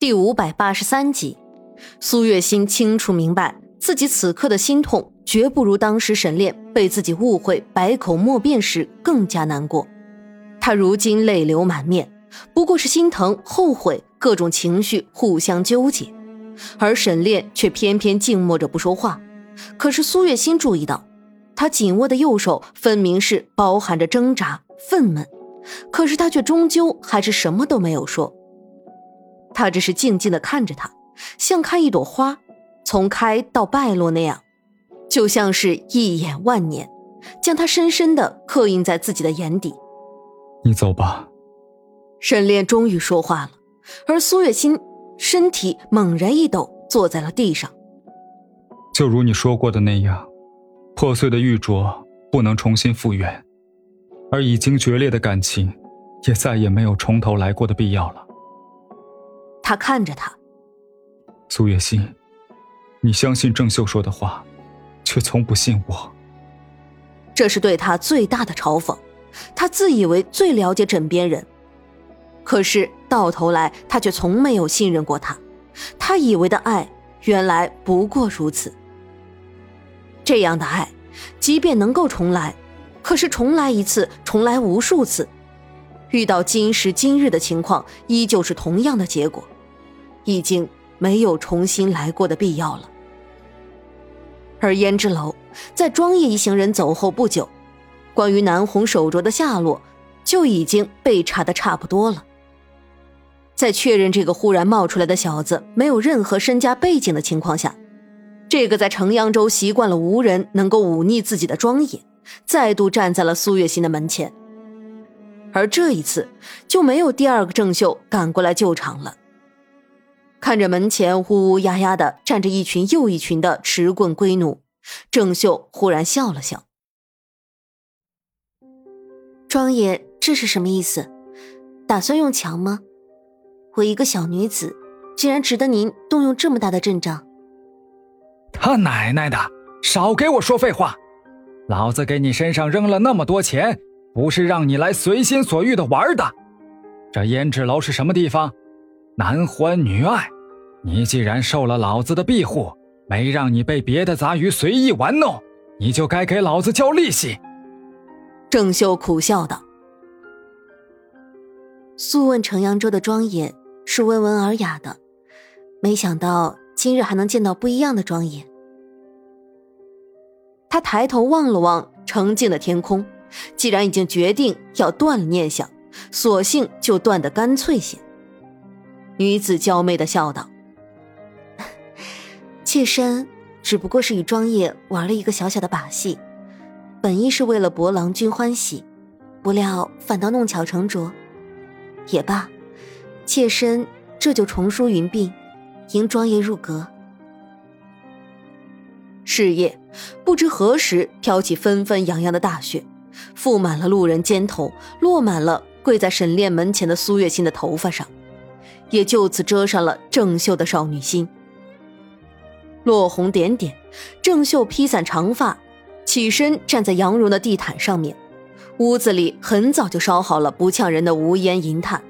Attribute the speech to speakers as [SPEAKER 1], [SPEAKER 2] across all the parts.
[SPEAKER 1] 第五百八十三集，苏月心清楚明白，自己此刻的心痛绝不如当时沈炼被自己误会、百口莫辩时更加难过。他如今泪流满面，不过是心疼、后悔，各种情绪互相纠结，而沈炼却偏偏静默着不说话。可是苏月心注意到，他紧握的右手分明是包含着挣扎、愤懑，可是他却终究还是什么都没有说。他只是静静的看着他，像看一朵花，从开到败落那样，就像是一眼万年，将他深深的刻印在自己的眼底。
[SPEAKER 2] 你走吧。
[SPEAKER 1] 沈炼终于说话了，而苏月心身体猛然一抖，坐在了地上。
[SPEAKER 2] 就如你说过的那样，破碎的玉镯不能重新复原，而已经决裂的感情，也再也没有从头来过的必要了。
[SPEAKER 1] 他看着他，
[SPEAKER 2] 苏月心，你相信郑秀说的话，却从不信我。
[SPEAKER 1] 这是对他最大的嘲讽。他自以为最了解枕边人，可是到头来他却从没有信任过他。他以为的爱，原来不过如此。这样的爱，即便能够重来，可是重来一次，重来无数次，遇到今时今日的情况，依旧是同样的结果。已经没有重新来过的必要了。而胭脂楼在庄叶一行人走后不久，关于南红手镯的下落就已经被查的差不多了。在确认这个忽然冒出来的小子没有任何身家背景的情况下，这个在城阳州习惯了无人能够忤逆自己的庄叶，再度站在了苏月心的门前。而这一次就没有第二个郑秀赶过来救场了。看着门前乌乌压压的站着一群又一群的持棍龟奴，郑秀忽然笑了笑：“
[SPEAKER 3] 庄爷，这是什么意思？打算用强吗？我一个小女子，竟然值得您动用这么大的阵仗？”
[SPEAKER 4] 他奶奶的，少给我说废话！老子给你身上扔了那么多钱，不是让你来随心所欲的玩的。这胭脂楼是什么地方？男欢女爱，你既然受了老子的庇护，没让你被别的杂鱼随意玩弄，你就该给老子交利息。
[SPEAKER 1] 郑秀苦笑道：“
[SPEAKER 3] 素问城阳州的庄爷是温文尔雅的，没想到今日还能见到不一样的庄爷。”
[SPEAKER 1] 他抬头望了望澄净的天空，既然已经决定要断了念想，索性就断得干脆些。女子娇媚的笑道：“
[SPEAKER 3] 妾身只不过是与庄爷玩了一个小小的把戏，本意是为了博郎君欢喜，不料反倒弄巧成拙。也罢，妾身这就重梳云鬓，迎庄爷入阁。”
[SPEAKER 1] 是夜，不知何时飘起纷纷扬扬的大雪，覆满了路人肩头，落满了跪在沈炼门前的苏月心的头发上。也就此遮上了郑秀的少女心。落红点点，郑秀披散长发，起身站在羊绒的地毯上面。屋子里很早就烧好了不呛人的无烟银炭。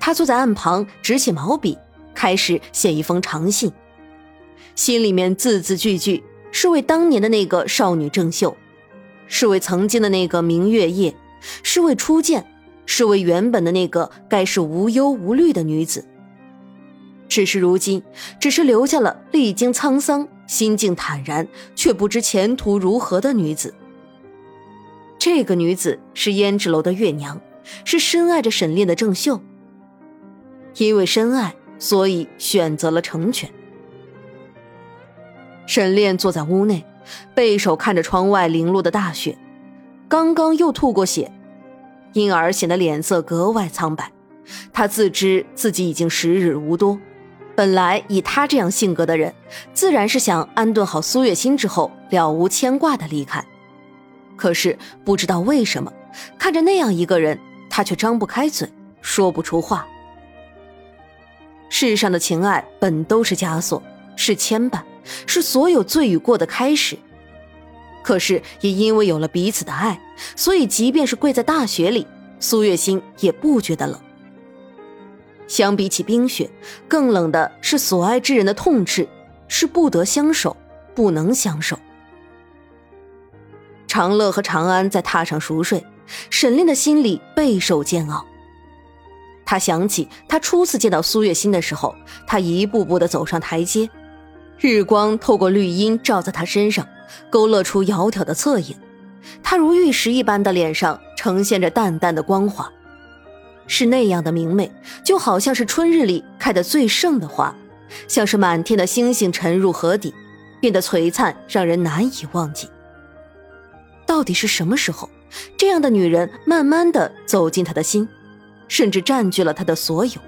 [SPEAKER 1] 她坐在案旁，执起毛笔，开始写一封长信。心里面字字句句是为当年的那个少女郑秀，是为曾经的那个明月夜，是为初见。是为原本的那个该是无忧无虑的女子，只是如今，只是留下了历经沧桑、心境坦然却不知前途如何的女子。这个女子是胭脂楼的月娘，是深爱着沈炼的郑秀。因为深爱，所以选择了成全。沈炼坐在屋内，背手看着窗外零落的大雪，刚刚又吐过血。因而显得脸色格外苍白。他自知自己已经时日无多，本来以他这样性格的人，自然是想安顿好苏月心之后了无牵挂的离开。可是不知道为什么，看着那样一个人，他却张不开嘴，说不出话。世上的情爱本都是枷锁，是牵绊，是所有罪与过的开始。可是也因为有了彼此的爱，所以即便是跪在大雪里，苏月心也不觉得冷。相比起冰雪，更冷的是所爱之人的痛斥，是不得相守，不能相守。长乐和长安在榻上熟睡，沈炼的心里备受煎熬。他想起他初次见到苏月心的时候，他一步步的走上台阶，日光透过绿荫照在他身上，勾勒出窈窕的侧影。她如玉石一般的脸上呈现着淡淡的光华。是那样的明媚，就好像是春日里开的最盛的花，像是满天的星星沉入河底，变得璀璨，让人难以忘记。到底是什么时候，这样的女人慢慢的走进他的心，甚至占据了他的所有？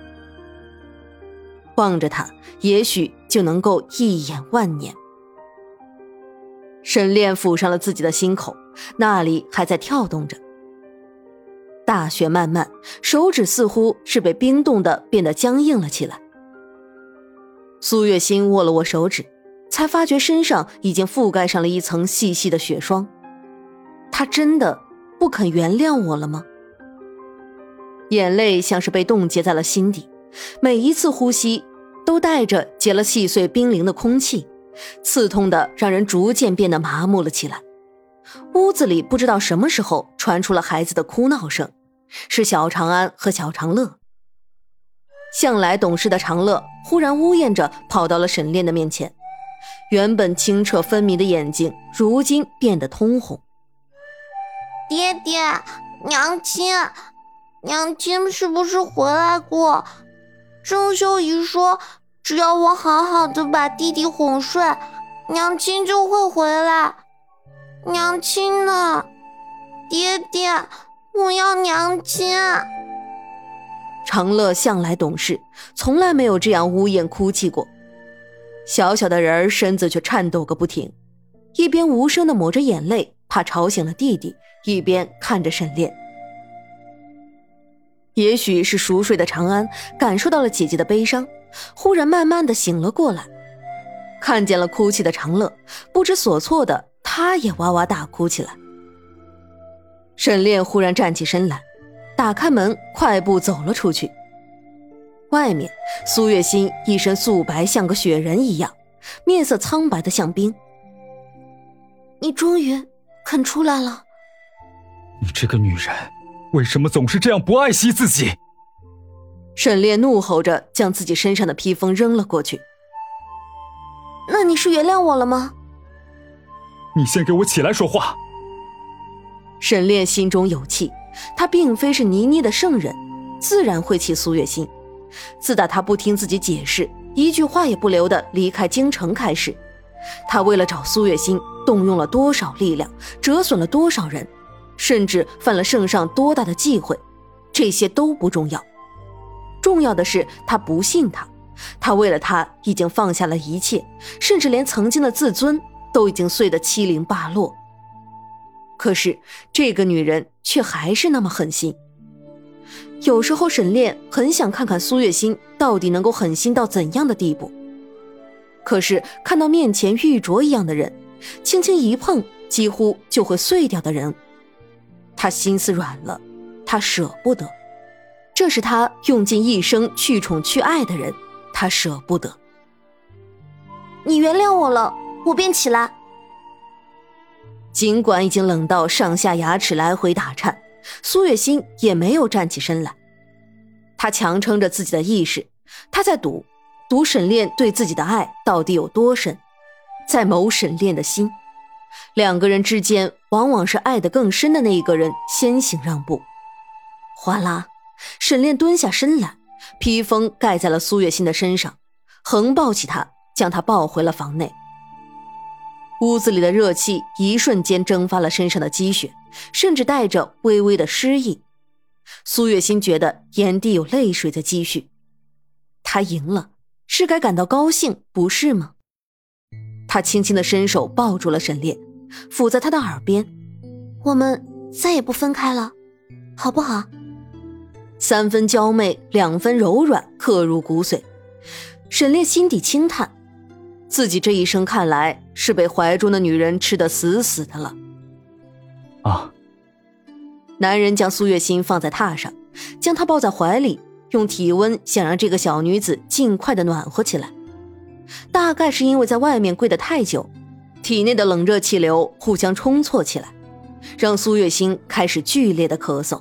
[SPEAKER 1] 望着她，也许就能够一眼万年。沈炼抚上了自己的心口，那里还在跳动着。大雪漫漫，手指似乎是被冰冻的，变得僵硬了起来。苏月心握了握手指，才发觉身上已经覆盖上了一层细细的雪霜。他真的不肯原谅我了吗？眼泪像是被冻结在了心底，每一次呼吸都带着结了细碎冰凌的空气，刺痛的让人逐渐变得麻木了起来。屋子里不知道什么时候传出了孩子的哭闹声。是小长安和小长乐。向来懂事的长乐忽然呜咽着跑到了沈炼的面前，原本清澈分明的眼睛如今变得通红。
[SPEAKER 5] 爹爹，娘亲，娘亲是不是回来过？郑秀仪说，只要我好好的把弟弟哄睡，娘亲就会回来。娘亲呢？爹爹。我要娘亲。
[SPEAKER 1] 长乐向来懂事，从来没有这样呜咽哭泣过。小小的人儿身子却颤抖个不停，一边无声的抹着眼泪，怕吵醒了弟弟，一边看着沈炼。也许是熟睡的长安感受到了姐姐的悲伤，忽然慢慢的醒了过来，看见了哭泣的长乐，不知所措的他也哇哇大哭起来。沈炼忽然站起身来，打开门，快步走了出去。外面，苏月心一身素白，像个雪人一样，面色苍白的像冰。
[SPEAKER 3] 你终于肯出来了。
[SPEAKER 2] 你这个女人，为什么总是这样不爱惜自己？
[SPEAKER 1] 沈炼怒吼着，将自己身上的披风扔了过去。
[SPEAKER 3] 那你是原谅我了吗？
[SPEAKER 2] 你先给我起来说话。
[SPEAKER 1] 沈炼心中有气，他并非是倪妮的圣人，自然会气苏月心。自打他不听自己解释，一句话也不留的离开京城开始，他为了找苏月心，动用了多少力量，折损了多少人，甚至犯了圣上多大的忌讳，这些都不重要，重要的是他不信他，他为了他已经放下了一切，甚至连曾经的自尊都已经碎得七零八落。可是这个女人却还是那么狠心。有时候沈炼很想看看苏月心到底能够狠心到怎样的地步。可是看到面前玉镯一样的人，轻轻一碰几乎就会碎掉的人，他心思软了，他舍不得。这是他用尽一生去宠去爱的人，他舍不得。
[SPEAKER 3] 你原谅我了，我便起来。
[SPEAKER 1] 尽管已经冷到上下牙齿来回打颤，苏月心也没有站起身来。他强撑着自己的意识，他在赌，赌沈炼对自己的爱到底有多深，在谋沈炼的心。两个人之间，往往是爱得更深的那一个人先行让步。哗啦，沈炼蹲下身来，披风盖在了苏月心的身上，横抱起她，将她抱回了房内。屋子里的热气一瞬间蒸发了身上的积雪，甚至带着微微的湿意。苏月心觉得眼底有泪水在积蓄。她赢了，是该感到高兴，不是吗？她轻轻的伸手抱住了沈炼，抚在他的耳边：“
[SPEAKER 3] 我们再也不分开了，好不好？”
[SPEAKER 1] 三分娇媚，两分柔软，刻入骨髓。沈烈心底轻叹。自己这一生看来是被怀中的女人吃得死死的了。
[SPEAKER 2] 啊！
[SPEAKER 1] 男人将苏月心放在榻上，将她抱在怀里，用体温想让这个小女子尽快的暖和起来。大概是因为在外面跪得太久，体内的冷热气流互相冲错起来，让苏月心开始剧烈的咳嗽。